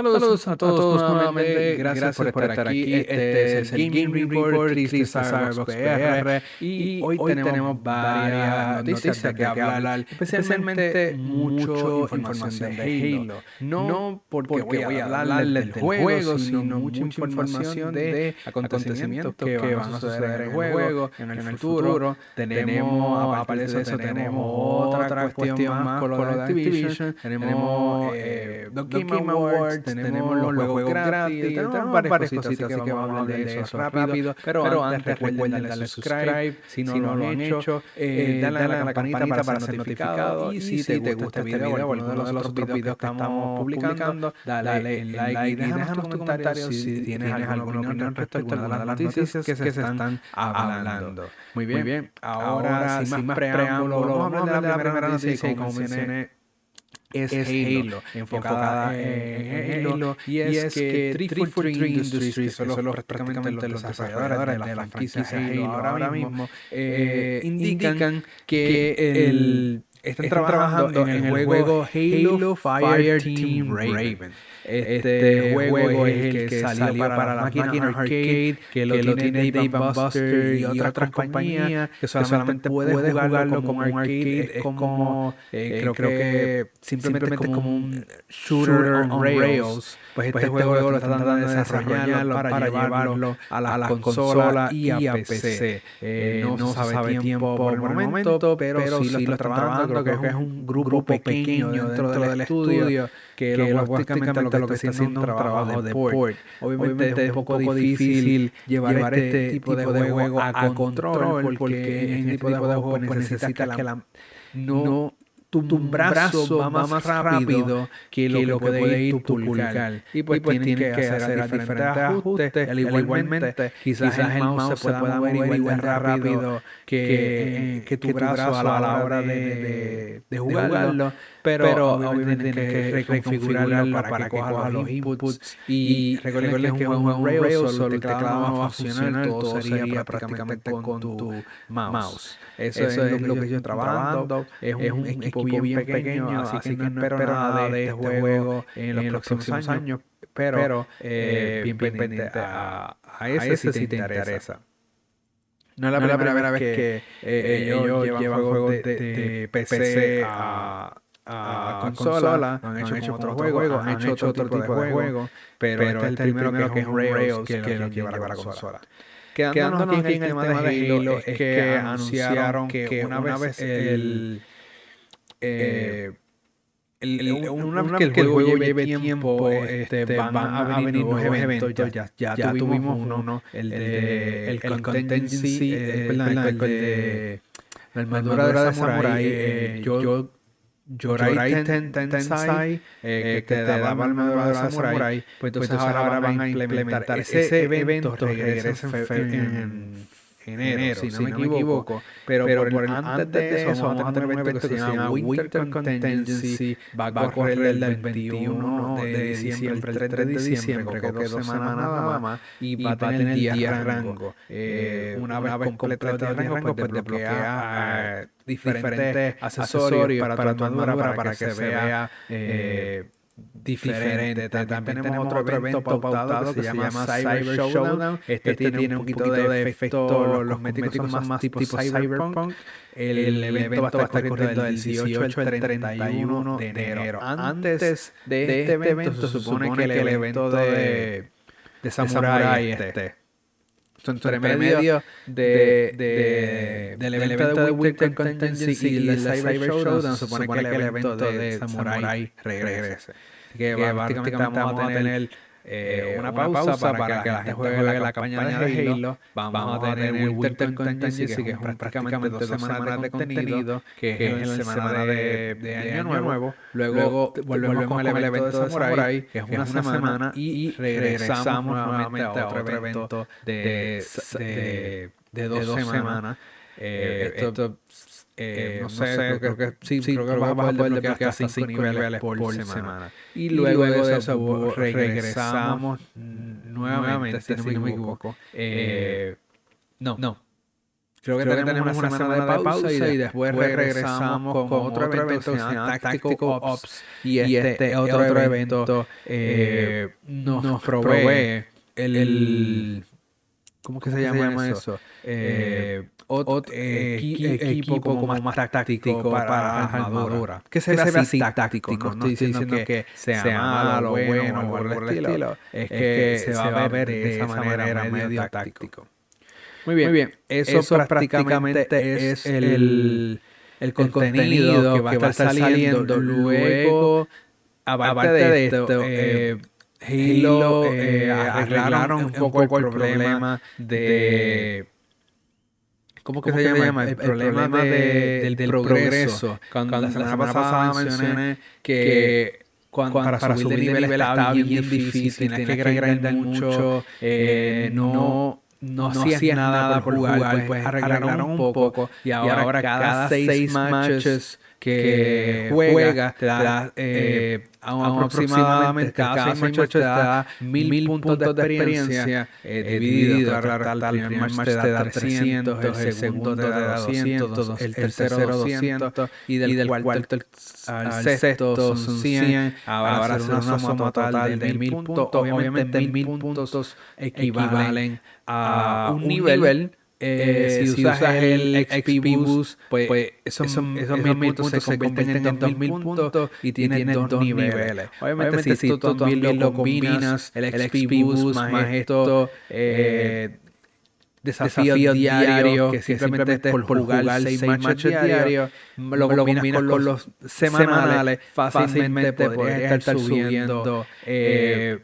Saludos, a todos, nuevamente. Gracias, por, estar, aquí. Este, es el Game Report, Chris PR. Y hoy, tenemos varias noticias que hablar, especialmente mucho información de Halo. No porque voy a hablarles del juego, sino mucha información de acontecimientos que van a suceder en el juego, en el futuro. Tenemos, aparte de eso, tenemos otra cuestión más con lo de Activision. Tenemos The Game Awards tenemos los juegos gratis, tenemos varias cositas, así que vamos a hablar de eso rápido. Pero antes recuerden darle subscribe, si no, lo han hecho, eh, eh dale a la campanita para ser notificado. Y si te gusta este video o alguno de los otros videos que estamos publicando, dale like y déjanos tus comentarios si tienes alguna opinión respecto a las noticias que se están hablando. Muy bien, ahora sin más preámbulo, vamos a hablar de la primera noticia y como mencioné es, Halo, enfocada, en, Halo, y es, que 343 Industries, que son los, prácticamente los desarrolladores de la, franquicia Halo ahora mismo, eh, indican que el, están, trabajando en el juego Halo Fire Team Raven. Este, este juego es el que salió para, la máquina arcade, que lo, tiene Dave Buster y otras compañías, que solamente puedes jugarlo como un arcade. Es como, eh, creo, que simplemente como un shooter on rails. Pues este, pues este juego lo están tratando de desarrollarlo para, llevarlo a la, consola y a PC. Eh, no, se sabe tiempo por el momento, pero, sí lo están trabajando. Creo que es un grupo pequeño dentro del estudio que, que lo, básicamente lo que está haciendo un trabajo de port. Obviamente, es un poco difícil llevar este, tipo de juego a control porque en este tipo de juego pues, necesita que la no tu, brazo, va más, rápido que lo que, puede ir tu pulgar. Y pues, pues tienes que hacer diferentes ajustes. Al igualmente, quizás, el mouse se pueda mover igual de rápido que, que, tu brazo a la hora de, de, jugarlo. Pero, obviamente tienes que reconfigurarlo para, que coja los inputs. Y recuerden que es un juego Rails, solo el teclado va a funcionar, todo sería prácticamente con tu mouse. Eso, es, lo, que yo estoy trabajando. Es un, equipo, bien pequeño, así, que, no espero nada de este, este juego en los, próximos años. Pero, eh, bien pendiente a, a, ese, si te interesa. No es la, primera, vez que, eh, eh, ellos llevan juegos de, PC a, a, consola, han hecho, hecho otro juego, han, hecho otro tipo de juego, pero, este es el primero que es un Rails que lo lleva a la consola. Quedándonos aquí en el tema de Halo, es que anunciaron que una vez el... Eh, el, una, vez que el juego lleve tiempo, este, este van, a venir nuevos eventos. Ya, ya, ya tuvimos uno, el de el, Contingency, eh, el de la armadura de Samurai. Eh, yo Yorai Tensai, eh, que te daba armadura de Samurai. Pues entonces ahora van a implementar ese evento, regresa en enero, si no, me, equivoco. Pero, por, el, antes de eso vamos a tener un evento que se llama Winter Contingency. Va a correr el 21 de diciembre, el 3 de diciembre, creo que dos semanas nada más. Y va a tener días rango. Eh, una vez completo el día rango, pues desbloquea diferentes accesorios para tu armadura para que se vea... Eh, diferente. También, tenemos otro evento pautado que se llama Cyber Showdown. Este, este tiene un poquito de efecto, los cosméticos son más tipo cyberpunk. El, el, evento va a estar corriendo del 18 al 31 de enero. Antes de este, este evento se supone que el evento de, de Samurai este. Entre medio de, de, del evento de Winter Contingency y el Cyber Showdown, se supone que el evento de Samurai regrese que, que básicamente vamos a tener eh, una, pausa, para, que la gente juegue la campaña de Halo. Vamos, a tener Winter Contingency, que es prácticamente dos semanas de contenido, que es la semana de, de, Año Nuevo. Luego, volvemos con el evento de Samurai, que es una, semana, y regresamos nuevamente a otro evento de, de, de dos semanas. Eh, esto eh, no, sé, creo, que sí, creo que vas a poder desbloquear hasta 5 niveles, por, semana. Y luego, de eso regresamos nuevamente, si no me equivoco. Eh, no, no. Creo que, tenemos, una, semana, de pausa, y después regresamos con, otro evento Tactical Ops y este, este otro, evento eh, eh, nos, provee el, ¿cómo que se llama eso? Eh, otro, equipo, como más táctico para, armadura. Que se, ve así táctico, no, estoy diciendo que, sea, malo, bueno o por el estilo, es que se va a ver de esa manera medio táctico. Muy bien, Muy bien. Eso, prácticamente es el, el, contenido, que va a estar saliendo, luego. Aparte, de esto, eh, Halo eh, eh, arreglaron un poco el problema de... ¿Cómo que se, llama? El, problema, del, progreso. Cuando, la semana, pasada mencioné que cuando, para, subir de nivel, está bien difícil, tienes que mucho, no no, hacías nada por jugar, pues, arreglaron un poco, y ahora, cada, seis matches que juega te da, eh, aproximadamente cada seis matches te da mil, puntos de experiencia eh, dividido, claro, el primer match te da 300, el segundo te da 200, el tercero 200 y del cuarto al sexto son 100, ahora hacer una suma total de mil puntos, obviamente mil puntos equivalen a un nivel eh, si, usas, el XP Boost, pues, pues esos, esos, mil puntos se convierten en 2000 puntos y tienes dos niveles. Obviamente, si tú también lo combinas, el XP Boost más esto, eh, desafío, diario, que simplemente por jugar 6 matches diarios, lo, combinas con los, semanales, fácilmente podrías estar subiendo eh,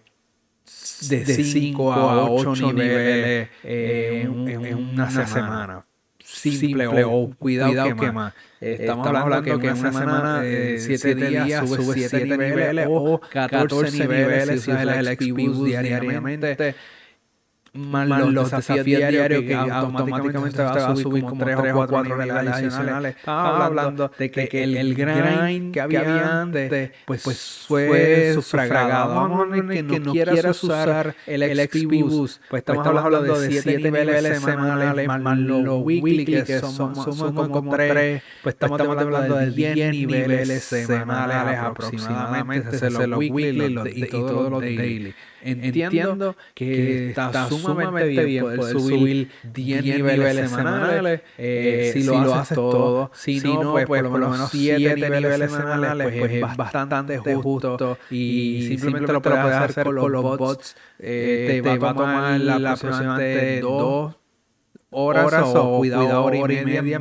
de 5 a 8 niveles en, en, una semana. Simple, o cuidado, que, más. Estamos, hablando, que en una semana, 7 días, sube 7 niveles o 14 niveles si usas el XP diariamente más los, los desafíos diarios que automáticamente va a subir como 3 o 4 niveles adicionales. Estaba hablando de que, el, el grind que había antes pues, pues fue sufragado. Vamos a que no quieras usar el XP Boost. Pues estamos hablando de 7 niveles semanales más los weekly que son como 3. Pues estamos hablando de 10 niveles semanales aproximadamente. Los weekly y todos los daily. Entiendo, que, está, sumamente bien poder subir 10 niveles, semanales eh, si, lo haces todo. Si, no, pues, pues, por lo menos 7 niveles semanales pues, pues es bastante justo y, simplemente lo puedes hacer con los bots. Eh, te, va a tomar aproximadamente 2 horas, o, cuidado, hora y media,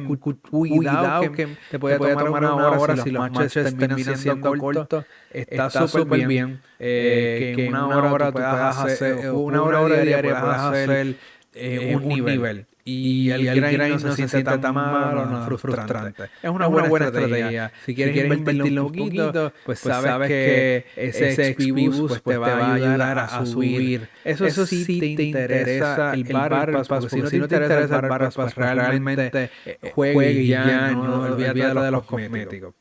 cuidado, que, te puede, tomar, una hora, si los matches terminan siendo cortos, está súper bien, eh, que una hora tú puedas hacer, una hora diaria puedas hacer eh, un nivel. y el, y el grind, no se, siente tan mal o no frustrante. Es una, buena, buena estrategia. Si quieres, si invertirlo un poquito, pues, pues sabes que ese XP Boost pues, te va a ayudar a subir. Eso, eso sí te interesa el Battle Pass, porque si no te interesa el Battle Pass, realmente juegue y ya, no olvídate de los cosméticos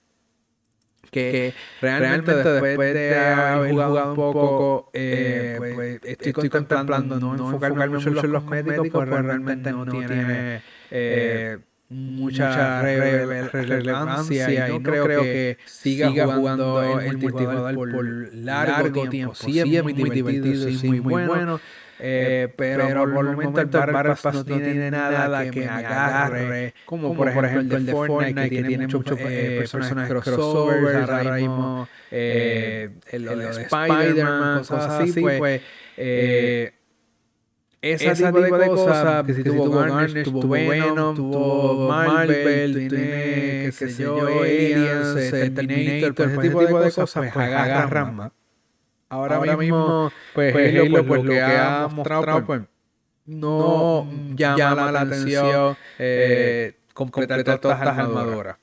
que, realmente, después de haber jugado un poco, eh, pues, pues, estoy, estoy contemplando no enfocarme mucho en los cosméticos, porque realmente no tiene eh, mucha relevancia y no creo que siga jugando el multijugador por largo tiempo. Sí es muy divertido, sí es muy bueno eh, pero, pero, por el momento el Battle Pass no tiene nada que me agarre, como, por ejemplo el de Fortnite, que tiene muchos eh, personajes crossovers, ahora mismo eh, el, el, de Spider-Man, cosas así, pues, pues eh, ese tipo, tipo de cosas, que si tuvo Garnish, tuvo Venom, tuvo Marvel, tiene, qué sé yo, Aliens, Terminator, ese tipo de cosas, pues, pues agarran más. Ahora, mismo, pues, pues Halo, pues, pues, lo que ha mostrado, pues, no, llama, la atención eh, completar, todas estas armaduras.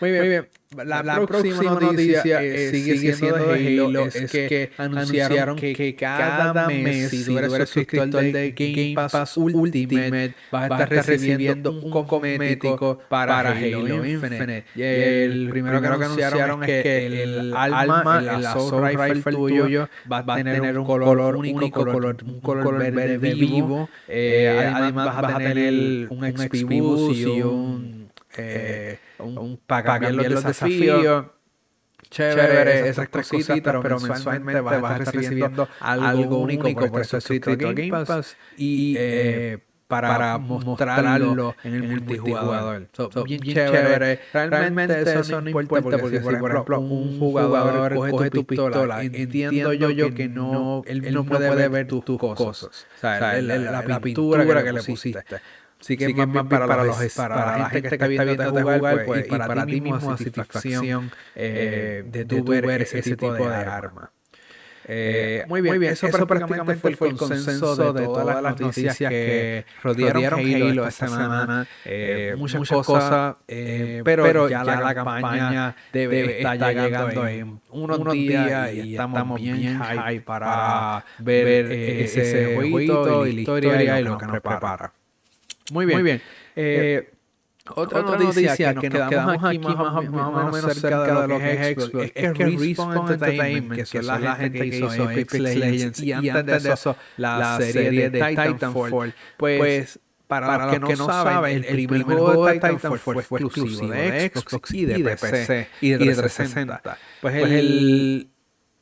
Muy bien, muy bien. La, próxima noticia, eh, sigue, siendo de Halo, es, que, anunciaron que, cada mes, si tú eres suscriptor de Game Pass Ultimate, vas a estar recibiendo un cosmético para, Halo Infinite. Y el, primero que anunciaron es que el alma, el assault rifle tuyo va a tener un color único, un color verde vivo. Eh, además vas a tener un XP y un... Eh, un, para cambiar los, los desafíos. Chévere, esas cositas, pero, pero mensualmente vas a estar recibiendo algo único por eso Game Pass y eh, para, mostrarlo en el, multijugador. bien, chévere. Realmente, eso, no importa porque, si por ejemplo un jugador coge tu pistola, entiendo yo que no, él, no puede ver tus cosas. O sea, la, pintura que le pusiste. Sí que, es más, bien para, los, para, para, la gente que está viendo jugar, jugar pues, y, para ti mismo satisfacción eh, de tu ver ese, tipo de arma. Eh, muy, bien, muy bien, eso, eso prácticamente fue el consenso de todas las noticias que rodearon Halo esta semana. Eh, muchas, muchas cosas, eh, pero, ya, la, la campaña debe estar llegando en unos días y estamos bien high para ver ese jueguito y la historia y lo que nos prepara. Muy bien. Muy bien. Eh, otra, otra, noticia, que, nos, que nos quedamos, aquí más, más, o menos cerca de lo que es Xbox es, que Respawn Entertainment, que son la gente que hizo Apex Legends y antes de eso la serie de Titanfall, pues, pues para, los que no saben, el primer juego de Titanfall fue exclusivo de Xbox y de PC y de 360. Pues, pues el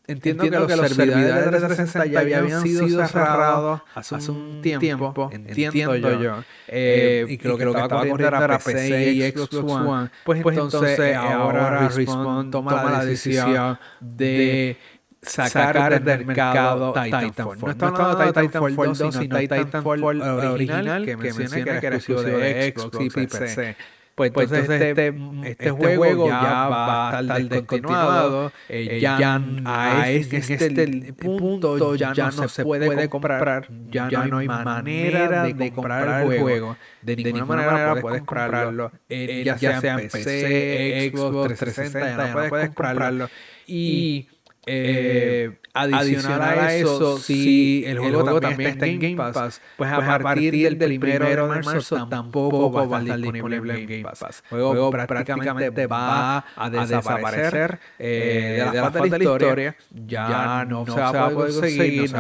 Entiendo, que, los, servidores de 360 ya habían sido cerrados hace un tiempo, entiendo, yo, eh, eh, y creo que lo que estaba corriendo era PC y Xbox One, pues, pues entonces ahora Respawn toma la decisión de sacar del mercado Titanfall. No estamos hablando de Titanfall 2, sino Titanfall original, que mencioné que era exclusivo de Xbox y PC. Pues, pues entonces, este, este, este, juego ya va a estar descontinuado. Eh, ya a este, este punto ya, no se puede comprar. Ya, no hay manera de comprar el juego. De ninguna, manera, puedes comprarlo. Eh, ya, sea en PC, Xbox 360, ya no puedes comprarlo. Y eh, adicional, a eso, si el juego, también está en Game Pass, pues a, pues partir del primero de marzo tampoco va a estar disponible en Game Pass. El juego, prácticamente va a desaparecer eh, de la faz de la historia. Ya no, se va a poder conseguir,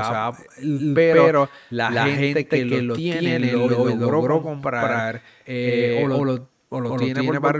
pero la, gente que lo tiene, lo logró comprar eh, o lo o lo, tiene, tiene por,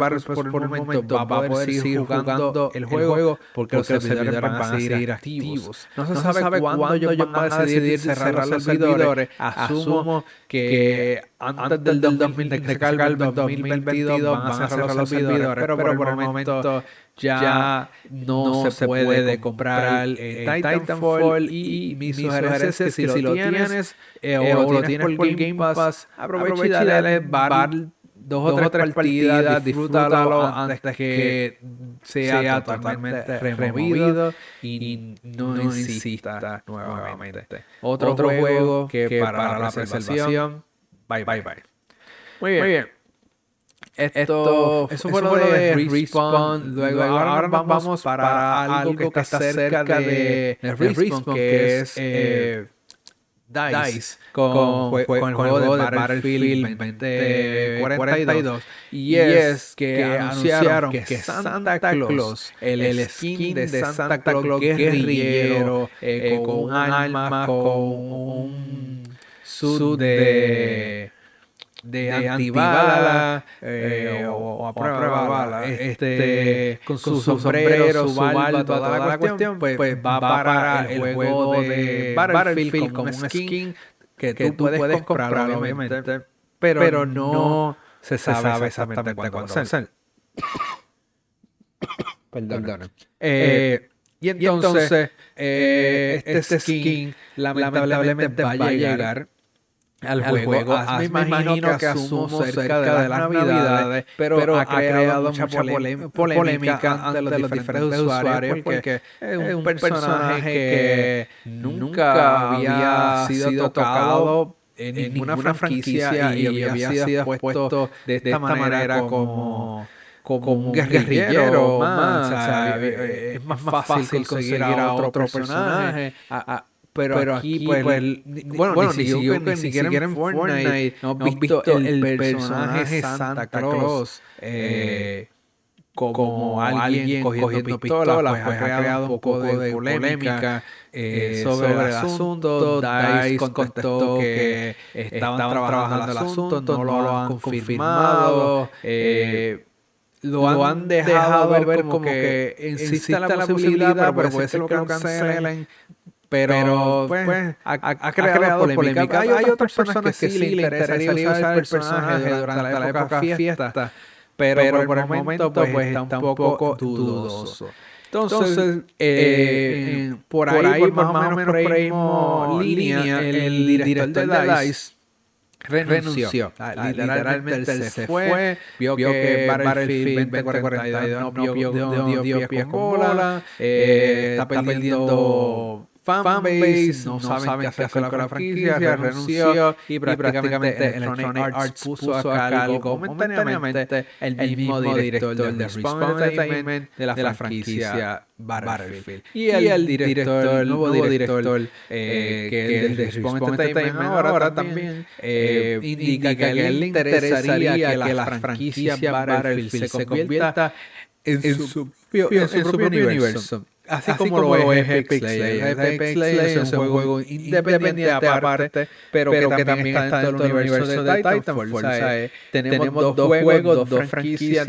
por, el momento, va, a poder seguir jugando el juego porque, los servidores van a seguir activos. No se, no sabe, sabe cuándo ellos van a decidir cerrar los servidores. Asumo que antes del 2022 van a cerrar los servidores, pero por el momento ya no se puede comprar Titanfall y mi sugerencia es que si lo tienes o lo tienes por Game Pass, aprovecha y dale dos, o tres, partidas, disfrútalo antes que sea, totalmente removido y no, insista nuevamente. Otro, juego que, para, la preservación, bye bye bye. Muy bien. Muy bien. Esto, eso fue lo de Respawn. Luego, ahora vamos para algo que está cerca de, de Respawn, que es eh, DICE con, con, con, el juego de Battlefield 2042 y es que anunciaron que Santa Claus, el skin de Santa Claus guerrillero, eh, con un alma, con un suit de de, antibala eh, eh, o, a prueba, de bala, este, este, con su, sombrero, su barba, toda, la cuestión, pues, pues va para el juego de Battlefield como un skin que, tú, puedes comprar, obviamente, pero, no se sabe, exactamente cuándo ser. Perdón. Eh, y entonces, este, este skin lamentablemente va a llegar al juego. Me, imagino que asumo cerca de las navidades, pero, ha creado mucha polémica ante los diferentes usuarios porque es un personaje que nunca había sido tocado en ninguna franquicia y había sido puesto de esta manera como como, un guerrillero, más, es más, fácil conseguir a otro personaje. Pero, aquí, pues, pues bueno, ni, siquiera, ni, siquiera, en Fortnite, hemos visto el, personaje Santa Claus eh, como, alguien cogiendo pistolas, pues, ha creado un poco de polémica eh, sobre, el asunto. DICE contestó que estaban trabajando el asunto, no lo han confirmado. Eh, lo han, dejado, ver como, que, existe la posibilidad, pero puede ser que lo cancelen. Pero, pues, pues ha, creado, polémica. Hay, otras personas que sí le interesaría usar el personaje durante, la, época fiesta, pero, por el momento pues, pues está un poco dudoso. Entonces, eh, por, ahí, más, o menos por ahí línea, el, director de DICE renunció. Ah, literalmente, él se fue, vio, que Battlefield 2042 no dio, dio, dio, pies con bola, eh, está perdiendo fanbase, no, saben qué hacer con la franquicia, renunció y prácticamente Electronic Arts puso a cargo momentáneamente el mismo director de Respawn Entertainment de la franquicia Battlefield. Y el director, el nuevo director eh, que es de Respawn Entertainment ahora también eh, indica que a él le interesaría que la franquicia Battlefield se convierta en su propio universo Así, como, lo es Epic Slayer. Epic Slayer es un juego independiente aparte, pero, que también está dentro del universo de Titanfall. O sea, tenemos dos juegos, dos franquicias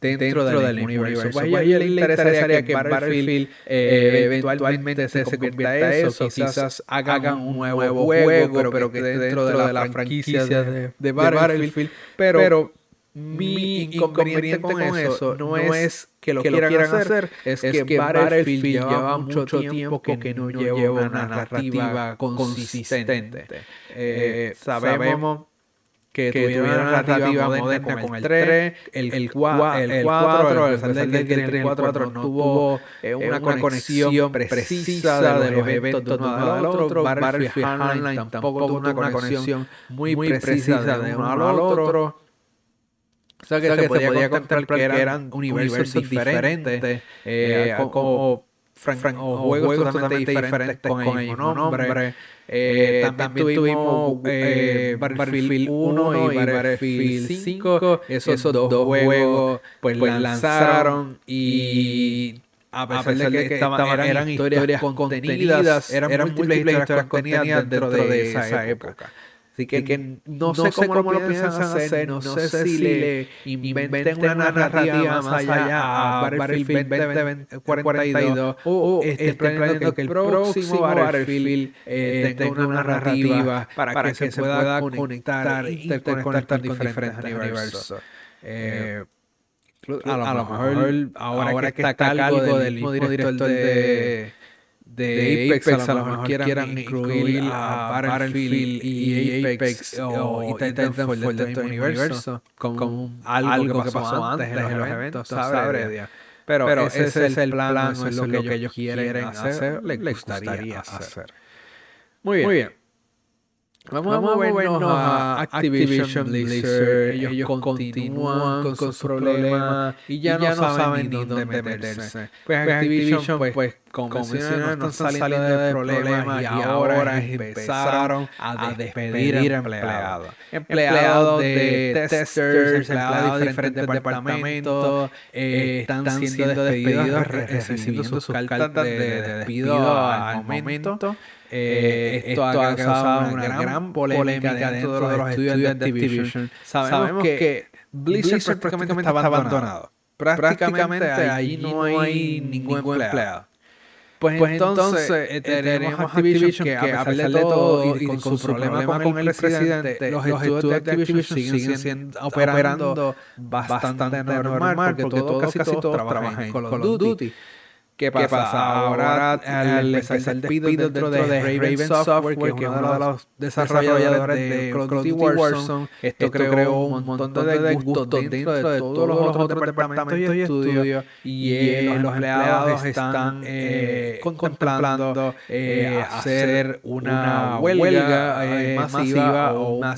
dentro del universo. Pues a ella le interesaría que Battlefield eventualmente se convierta en eso, quizás hagan un nuevo juego, pero que dentro de la franquicia de Battlefield. Pero mi inconveniente con eso no es que lo, quieran, hacer, es, que, Battlefield lleva mucho tiempo que no lleva una narrativa consistente. Eh, sabemos que, tuvieron una narrativa moderna con el 3, el, el 4, el 4, a pesar de que el 4 no tuvo una conexión precisa de los eventos de uno al otro, Battlefield Hardline tampoco tuvo una conexión muy precisa de uno al otro. O sea que, se, podía contemplar que eran, universos, diferentes, eh, eh como o juegos, totalmente diferentes con el mismo nombre. Eh, eh también, tuvimos eh, Battlefield 1 y Battlefield 5. Esos, dos, juegos pues, pues lanzaron y a pesar, de que, estaban, eran, historias contenidas, eran, eran múltiples historias contenidas dentro de esa época. Así que, no, sé cómo, lo piensan hacer, no, sé si le inventen una narrativa más allá a Battlefield 2042 o estén planeando que el próximo Battlefield eh, tenga una narrativa para, que, se pueda conectar, interconectar con diferentes universos. Eh, a, lo mejor, ahora, que está a cargo del mismo director de de Apex, a lo mejor quieran, incluir a Battlefield y Apex o Titanfall dentro del universo como, algo que pasó antes en los eventos, sabe pero, pero ese, es el plan, eso es lo que ellos quieren hacer, les gustaría hacer. Muy bien. Muy bien. Vamos, a movernos a Activision Blizzard. Ellos, continúan con sus problemas y ya, no, saben ni dónde meterse. Pues, pues Activision, pues, pues como mencioné, no están saliendo de problemas y ahora empezaron a despedir empleados. Empleados de testers, empleados de diferentes departamentos, eh, están siendo despedidos, recibiendo sus cartas de despido al momento. Eh, esto, ha causado una gran, polémica dentro de los estudios de Activision. Sabemos, que Blizzard prácticamente está abandonado. Prácticamente ahí no hay ningún empleado. Pues, pues entonces eh, tenemos Activision que a pesar de todo y con su problema con el presidente, los estudios de Activision siguen siendo, operando bastante normal porque todos casi todos trabajan en Call of Duty. ¿Qué pasa? Ahora, al empezar el despido dentro de Raven Software, que es uno de los desarrolladores de Call of Duty Warzone, esto creó un montón de gustos dentro de todos los otros departamentos y estudios. y los empleados están eh, contemplando eh, hacer una huelga eh, masiva o una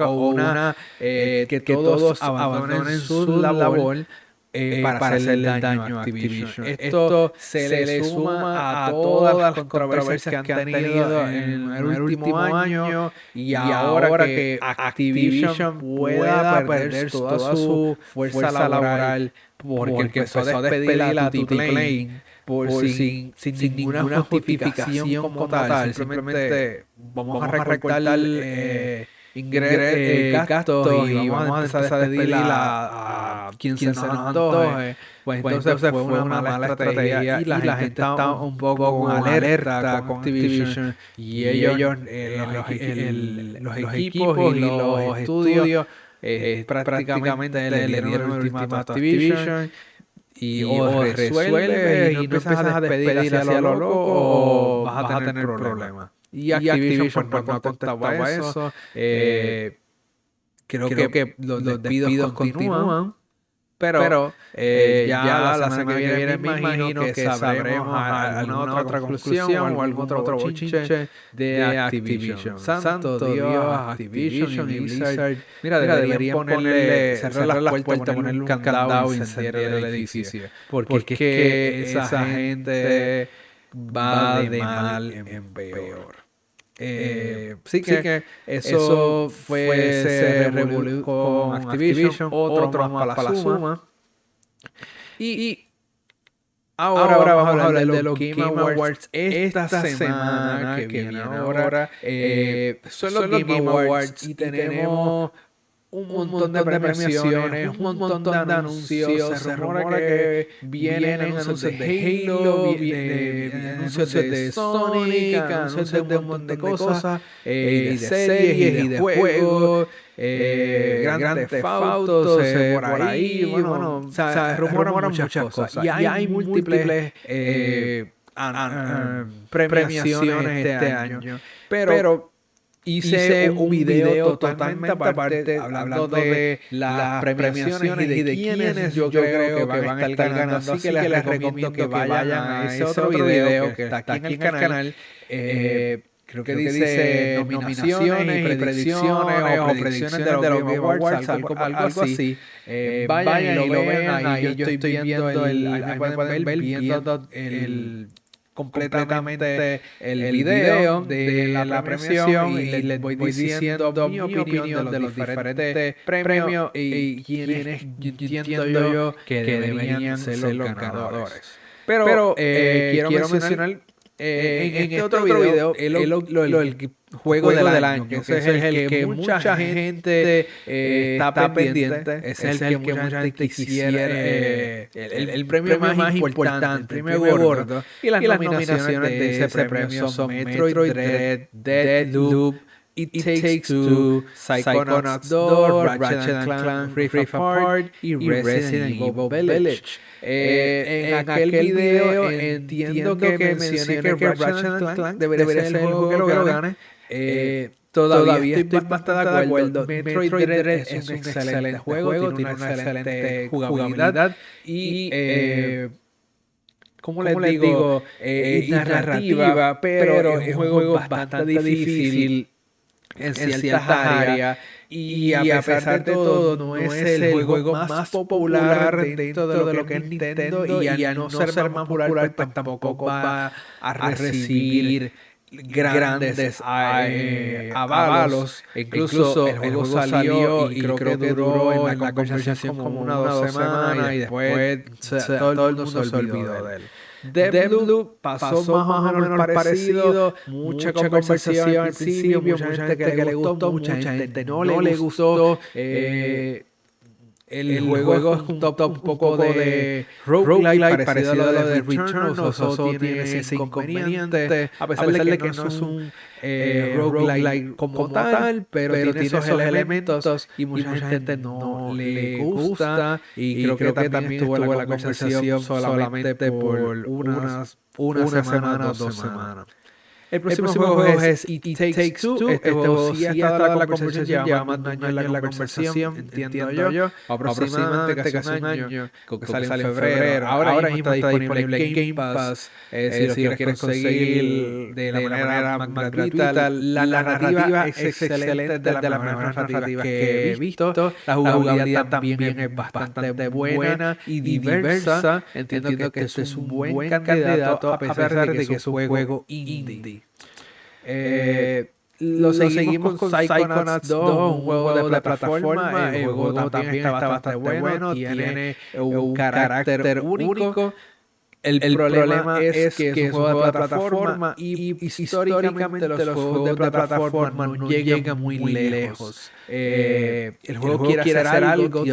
o una que todos abandonen su labor eh, para, hacerle daño a Activision. Esto, se, le suma a todas las controversias que han tenido en el último año y ahora que Activision pueda perder toda su fuerza laboral porque empezó a despedir a Plane por sin, sin, ninguna justificación como tal, simplemente vamos a recortar eh, ingresos, eh, gastos y vamos a empezar a despedir a, a quien, se nos antoje. Pues, pues entonces, fue una mala estrategia y la, gente está un poco con alerta con Activision y ellos, eh, los, equipos y los estudios eh, prácticamente le, dieron el ultimato a Activision y o, resuelve y no empiezas a despedir hacia lo loco o vas a tener problemas. Y Activision, pues, pues no contestaba a eso. Eh, creo, que, los, despidos, continúan. Pero, eh, ya, la semana que viene, me imagino que, sabremos alguna otra conclusión o algún otro bochinche de Activision. Santo Dios, Activision y Blizzard. Mira, deberían ponerle, cerrar las puertas, ponerle un candado y incendiar el edificio. Porque, es que esa gente va de mal en peor. Eh, sí, que, eso, fue, se con Activision, otro, más para la suma. Y, ahora, vamos a hablar de los Game Awards, esta, semana, que viene ahora. Eh, son los Game Awards y tenemos un montón de premiaciones, un montón de anuncios. Se rumora que vienen anuncios de Halo, vienen anuncios de Sonic, anuncios de un montón de cosas, eh, y de series y de juegos. Eh, grandes fautos eh, por ahí, bueno, o sea, rumoran muchas cosas. Y hay, múltiples eh, premiaciones este año. Pero hice, un video totalmente aparte hablando de las premiaciones y de quiénes yo creo que van a estar ganando. Así que les recomiendo que vayan a ese otro video que está aquí en el canal. Eh, creo que dice nominaciones y predicciones o predicciones de los Game Awards, algo, así. Eh, vayan y lo vean, ahí yo estoy viendo el, ahí pueden ver viendo el completamente el, video de, la, premiación y, les voy diciendo mi opinión de los diferentes premios y, quienes entiendo yo que deberían ser los ganadores. Pero, eh, quiero, mencionar eh, en, este, este otro video, el, el, juego, del, año, que ese es el, que, mucha gente eh, está pendiente, es el que mucha gente quisiera, eh, el, premio, más importante, el premio gordo, y las, nominaciones de ese premio son Metroid Dread, Deadloop, It, Takes Two, Psychonauts 2, Ratchet Clank, Free Apart y Resident Evil Village. Eh, en, aquel, video entiendo que, mencioné que Ratchet Clank debería, ser el juego que lo gane. Eh, todavía, estoy bastante de acuerdo. Metroid Dread es un excelente juego, tiene una excelente jugabilidad y... Eh, ¿Cómo les digo? Eh, narrativa, pero es un juego bastante difícil en ciertas áreas. Y, a, pesar de todo, no es el juego más popular dentro de lo que es Nintendo. Y al no ser más popular, pues tampoco va a recibir grandes eh, avalos. Incluso, el juego salió y creo que duró en la conversación como una o dos semanas y después todo el mundo se olvidó de él. Deathloop pasó, más o menos parecido, mucha, conversación al principio, mucha gente que, le gustó, mucha gente no, le gustó. Eh, el, juego, es un top, un poco de roguelike, parecido a lo de Return, o tiene ese inconveniente, a pesar, de que, no es un eh, roguelike como, tal, pero, tiene esos elementos y mucha, gente no le gusta, y, creo, que, también estuvo la conversación solamente por unas, una, semana, dos semanas. El próximo, juego, es It, Takes Two. Este, este juego sí ha estado en la conversación, lleva más de un año en la conversación, entiendo yo. Aproximadamente casi un año, que sale en febrero. Ahora mismo está disponible en Game Pass. Si lo quieres conseguir de la manera más gratuita. La narrativa es excelente, de la mejores narrativas que he visto. La jugabilidad también es bastante buena y diversa. Entiendo que este es un buen candidato a pesar de que es un juego indie. Eh, lo, seguimos, con Psychonauts 2, un juego de plataforma. El juego también está bastante bueno, tiene un carácter único. El, el problema, es que es un juego de plataforma y, históricamente los juegos de plataforma no llegan muy lejos. Eh, el juego quiere hacer algo,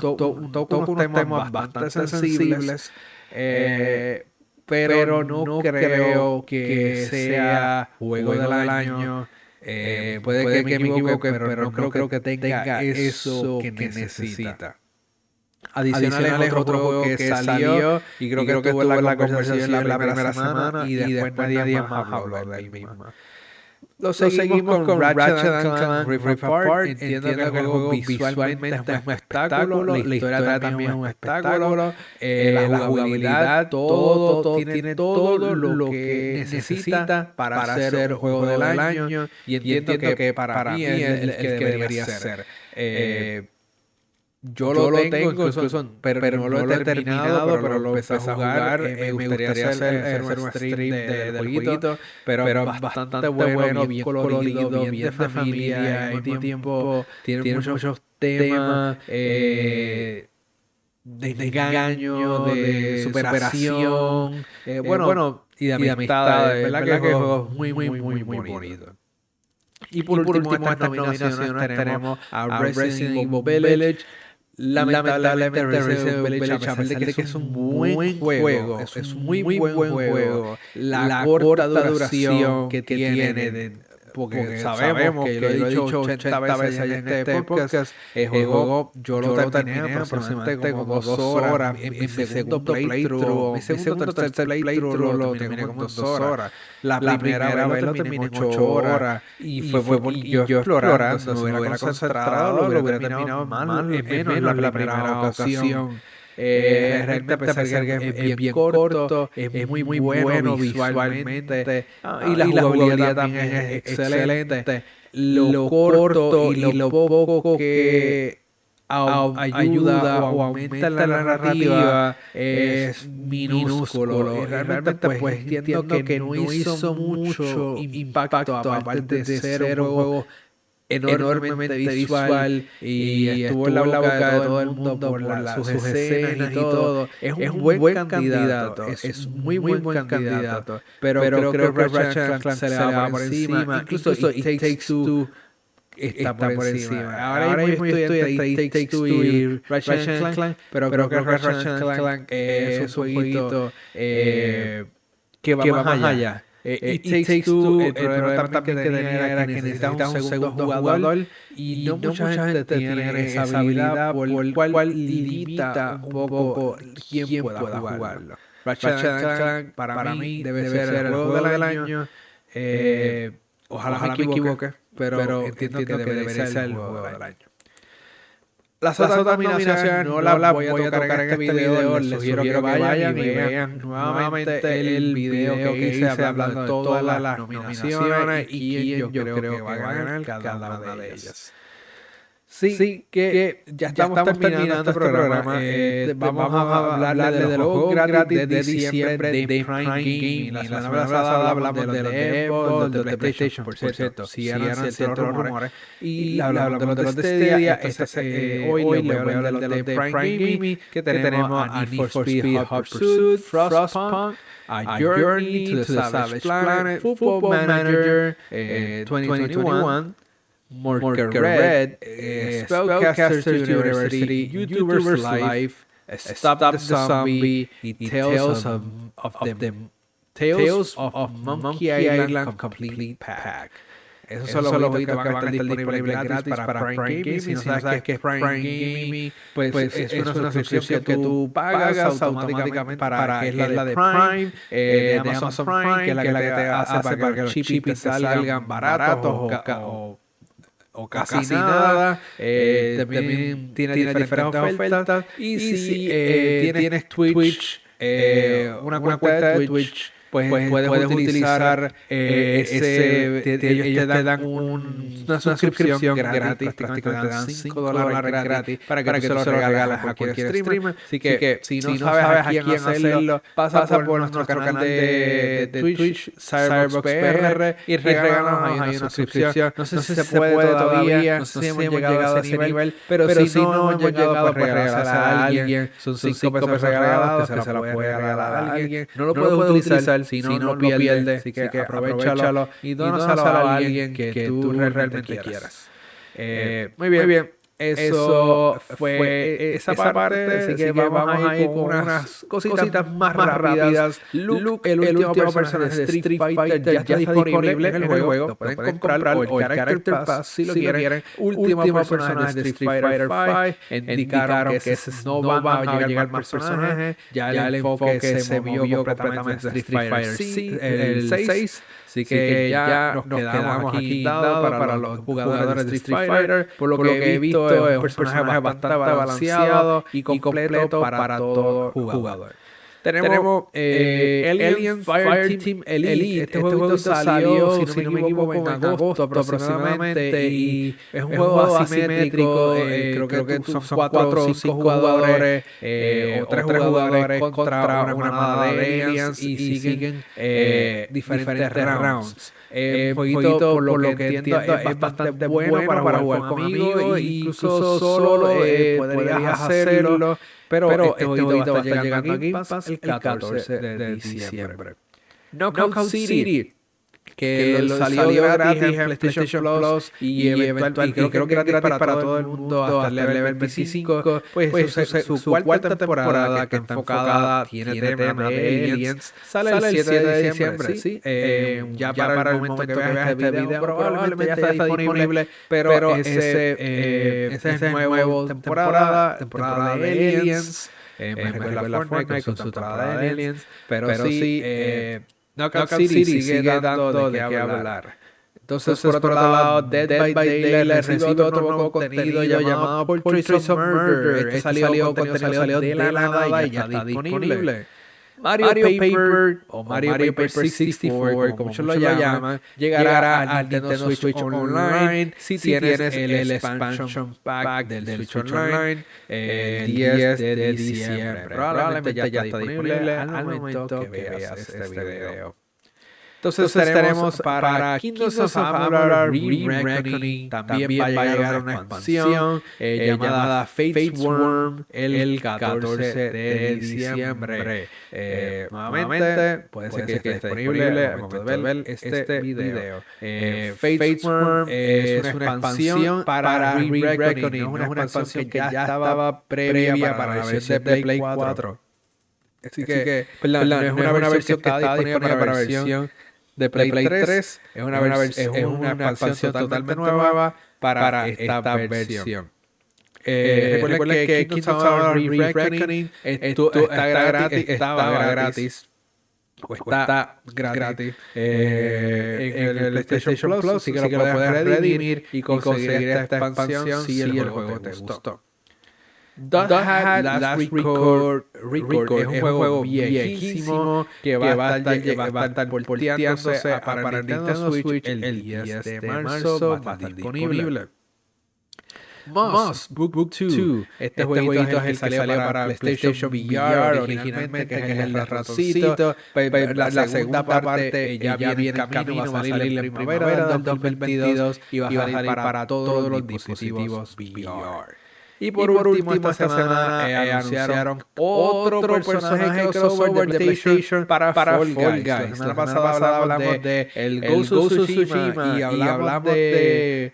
toca unos temas bastante sensibles. Eh, pero, no, creo que sea juego del año. Eh, puede, que, me equivoque, pero, no creo, que tenga eso que necesita. Adicional, es otro juego que, salió y creo, que, tuvo la conversación la primera semana y después nadie más habló del mismo. Lo seguimos, con, Ratchet and Clank Rift Apart. Entiendo, que el juego visualmente es un espectáculo, la historia también es un espectáculo, eh, la jugabilidad, todo, todo, tiene todo lo que necesita para, hacer el juego del año y entiendo, que, para, mí es el, que debería ser. Eh, yo, lo, tengo, incluso, pero, no lo he terminado, pero, lo empecé a jugar. Eh, me, gustaría hacer, un stream de, jueguito, pero, pero bastante bueno, bien colorido, bien de familia, al mismo tiempo tiene, muchos temas eh, de, engaño, de, superación, eh, bueno, y de amistad. ¿verdad? que es muy, muy, muy, muy, bonito. Y por, último, estas nominaciones tenemos a Resident Evil Village, Lamentablemente, Resident Evil Village, a pesar de que es un buen juego, es un muy, muy buen juego, la, corta duración que tiene de porque, sabemos, que, lo he dicho 80 veces en este, este podcast, el juego yo lo terminé aproximadamente como dos horas, en mi segundo playthrough, mi segundo tercer playthrough lo terminé como dos horas, la primera vez lo terminé ocho horas, y fue porque yo explorando, me hubiera concentrado, lo hubiera terminado mal, menos la primera ocasión. Eh, realmente a pesar que es, bien corto, es muy muy bueno visualmente ah, y la jugabilidad también es excelente. Lo corto y lo poco que ayuda o aumenta la narrativa es minúsculo. Y realmente pues, pues entiendo que no hizo mucho impacto aparte de ser un juego enormemente, visual y, estuvo en la boca de todo el mundo por, la, sus, escenas y todo. Es un, buen, candidato, es, un muy, muy buen candidato. Pero, pero creo, que Ratchet Clank se le va por encima. Incluso, It Takes Two está, por, encima. Ahora, mismo estoy entre It Takes Two y Ratchet Clank, pero creo que Ratchet Clank es un jueguito eh, que va más allá. Eh, eh, It, Takes, Two, el, problema también que tenía era que necesitaba un segundo jugador y no mucha gente tiene esa habilidad por el cual limita un poco quién pueda jugarlo. Ratchet Clank para mí debe ser el juego del año. Eh, ojalá me equivoque, pero entiendo que debe ser el juego del año. Las, otras, otras nominaciones no las voy a tocar en este, este video. Les sugiero que vayan y vean nuevamente el video que hice hablando de todas las nominaciones y quién yo creo que va a ganar cada una de ellas. Sí, que, ya, estamos terminando, este, este programa. Eh, eh, vamos a hablarle de los juegos gratis de diciembre de Prime Gaming. La semana pasada hablamos de los de Xbox, de los de PlayStation, por cierto. Si eran ciertos rumores. Y hablamos de los de Stadia. Eh, hoy les voy a hablar de los de Prime Gaming, que tenemos a Need for Speed Hot Pursuit, Frostpunk, A Journey to the Savage Planet, Football Manager 2021, Morker Red, uh, Spellcasters University, YouTubers Life, Stop the Zombie, Tales of, of, them, Tales of, of Monkey Island Complete Pack. Esos son los juegos que van a estar disponibles gratis para, Prime Gaming. Si no sabes qué es Prime Gaming, pues, pues es, una suscripción que tú pagas automáticamente para, que es la de Prime, eh, de Amazon Prime, que es la que te hace para que los chips salgan baratos o o casi, nada. Eh, también, tiene, diferentes, ofertas. Y, si eh, tienes Twitch, una, cuenta de Twitch pues, puedes, utilizar, eh, ese, ellos te dan una suscripción gratis, prácticamente te dan 5 dólares gratis para que, para que tú se lo regales a cualquier streamer. Así que, si, no sabes a quién hacerlo, pasa, por, nuestro canal de, Twitch, Cyberbox PR, y regálanos ahí una suscripción. No sé si se puede todavía, no sé si hemos llegado a ese nivel, pero si no hemos llegado, pues regalársela a alguien. Son 5 pesos regalados que se la puede regalar a alguien. No lo puedes utilizar si no, lo pierdes. Así que, aprovechalo y dónalo a alguien que, tú realmente quieras. Eh, muy bien, muy bien. Eso, fue esa, parte, así que, vamos, a ir con unas cositas, más, rápidas. Luke, el, último personaje de Street Fighter, ya está disponible en el juego. Lo pueden comprar o el Character Pass si lo quieren. Último personaje de Street Fighter 5. Indicaron que no van a llegar más personajes. Ya el enfoque se movió completamente de Street Fighter 6. Así que, ya, nos, quedamos, aquí dados para, los jugadores de Street Fighter. Por lo, que he visto, es un personaje bastante balanceado y completo para, todo jugador. Tenemos, eh, eh Alien Fire Team Elite. Este, este juego salió, si no me equivoco, en agosto aproximadamente. Y es un juego asimétrico. Eh, eh, creo, que son cuatro o cinco jugadores o tres jugadores contra una manada de aliens y siguen diferentes rounds. Eh, un jueguito, por lo, que entiendo, es bastante bueno para, jugar con amigos, incluso solo podrías hacerlo. Pero, pero este, este jueguito va a estar llegando a Game Pass el 14 de, diciembre. Knockout, City que, que salió, salió, gratis en PlayStation, Plus y, eventual, y creo, creo que gratis para, para todo el mundo hasta el level 25. Pues, pues su, su, cuarta temporada que está enfocada tiene tema de aliens. Sale el 7 de diciembre, sí. Eh, ya, para el momento que veas este, este video probablemente ya está disponible, pero ese, eh, ese es nuevo temporada, temporada de aliens. Eh, me recuerda a Fortnite con su temporada de aliens, pero sí... Knockout, Knockout City, City, sigue, dando de qué hablar. Entonces, por otro lado, Dead, Dead by Daylight recibe otro nuevo contenido llamado Portraits of Murder. Este, este salió, contenido salió de la nada y ya está disponible. Mario, Paper, o Mario, Paper 64, como muchos lo llaman, llegará al Nintendo Switch Online si tienes el, expansion pack del, Switch Online el 10 de diciembre. Probablemente ya está disponible al momento que veas este, este video. Entonces, tenemos para, Kingdoms of Amalur Re-Reckoning. También, va a llegar una expansión eh, eh, llamada Fate Worm el 14 de diciembre. Eh, nuevamente, puede ser que esté disponible al momento de ver este, este video. Fate Worm es una expansión para Re-Reckoning. No es una expansión que ya estaba previa para la versión de Play 4. Así que, perdón, no es una versión que está disponible para la versión de Play, 3, es una, una, es una, expansión totalmente nueva para, esta, versión. Eh, eh recuerden que Kingdom Hearts Re-Reckoning está gratis, estaba gratis o está gratis, eh, en, el PlayStation Plus, así que, lo puedes redimir y conseguir esta expansión si el juego te gustó. Dot Hat Last Record, Record, es un juego viejísimo que va a estar, que va a estar porteándose para Nintendo Switch el 10 de marzo, va a estar disponible. Moss Book, Book 2. Este, este jueguito es el que salió para PlayStation VR originalmente, que es el ratoncito. La, segunda parte ya viene en camino, va a salir en primavera del 2022 y va a salir para todos los dispositivos VR. Y por, último, esta semana, eh, anunciaron otro personaje crossover de PlayStation para, para Fall Guys. La semana pasada hablamos de el Ghost of Tsushima y hablamos de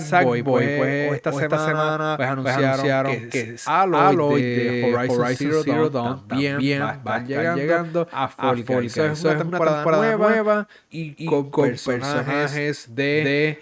Sackboy. Pues esta semana anunciaron que Aloy de Horizon Zero Dawn también van llegando a Fall Guys. Eso es una temporada nueva y con personajes de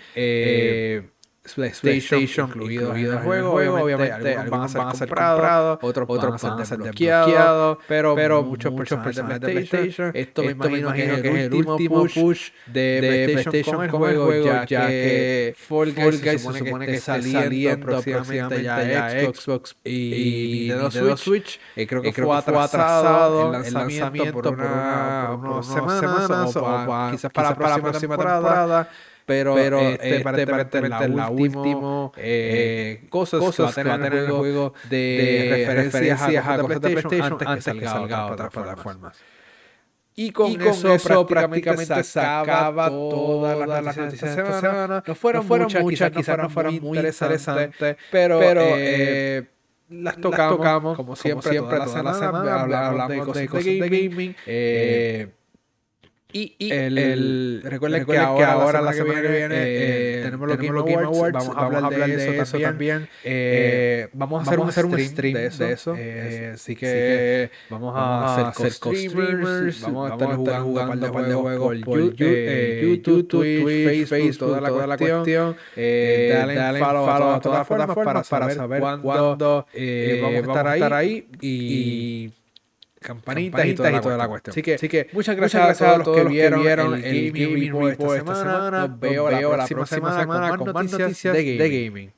PlayStation incluido, en el juego. Obviamente, algunos van a ser comprados, otros, otros van a ser desbloqueados, pero, pero muchos, muchos personajes de PlayStation. Esto, me imagino, que es el último push de, PlayStation con el juego, ya, que Fall Guys se supone que está saliendo próximamente ya Xbox y Nintendo Switch. creo que fue atrasado el lanzamiento por unas semanas o quizás para la próxima temporada pero, pero este, aparentemente la última eh, cosas, cosas que va a tener el juego de, de referencias a cosas de PlayStation antes, antes que salga a otras plataformas. Y con, y con eso, eso, prácticamente se acaba toda la noticias de esta semana. No fueron, no fueron muchas, quizás no fueron muy interesantes, pero, pero eh, las, tocamos, las tocamos, como siempre, siempre toda, la semana, hablamos, de cosas de, cosas de gaming. Eh, y, y el, el, recuerden, que, ahora, que ahora la semana que viene, eh, tenemos los Game, Game Awards, vamos, a hablar de, eso, también. Eh, vamos a hacer, vamos un, hacer stream de eso. De eso. Eh, así, que vamos a hacer co-streamers, vamos a estar jugando, jugando un par de juegos por YouTube, Twitch, Facebook, toda la cuestión. Dale follow a todas las plataformas para saber cuándo vamos a estar ahí y campanitas, y, toda, y toda la cuestión. Así que, así que muchas gracias, muchas gracias a todos los que vieron, el, Gaming Report esta semana. Nos veo, la próxima, semana, con más noticias, de gaming.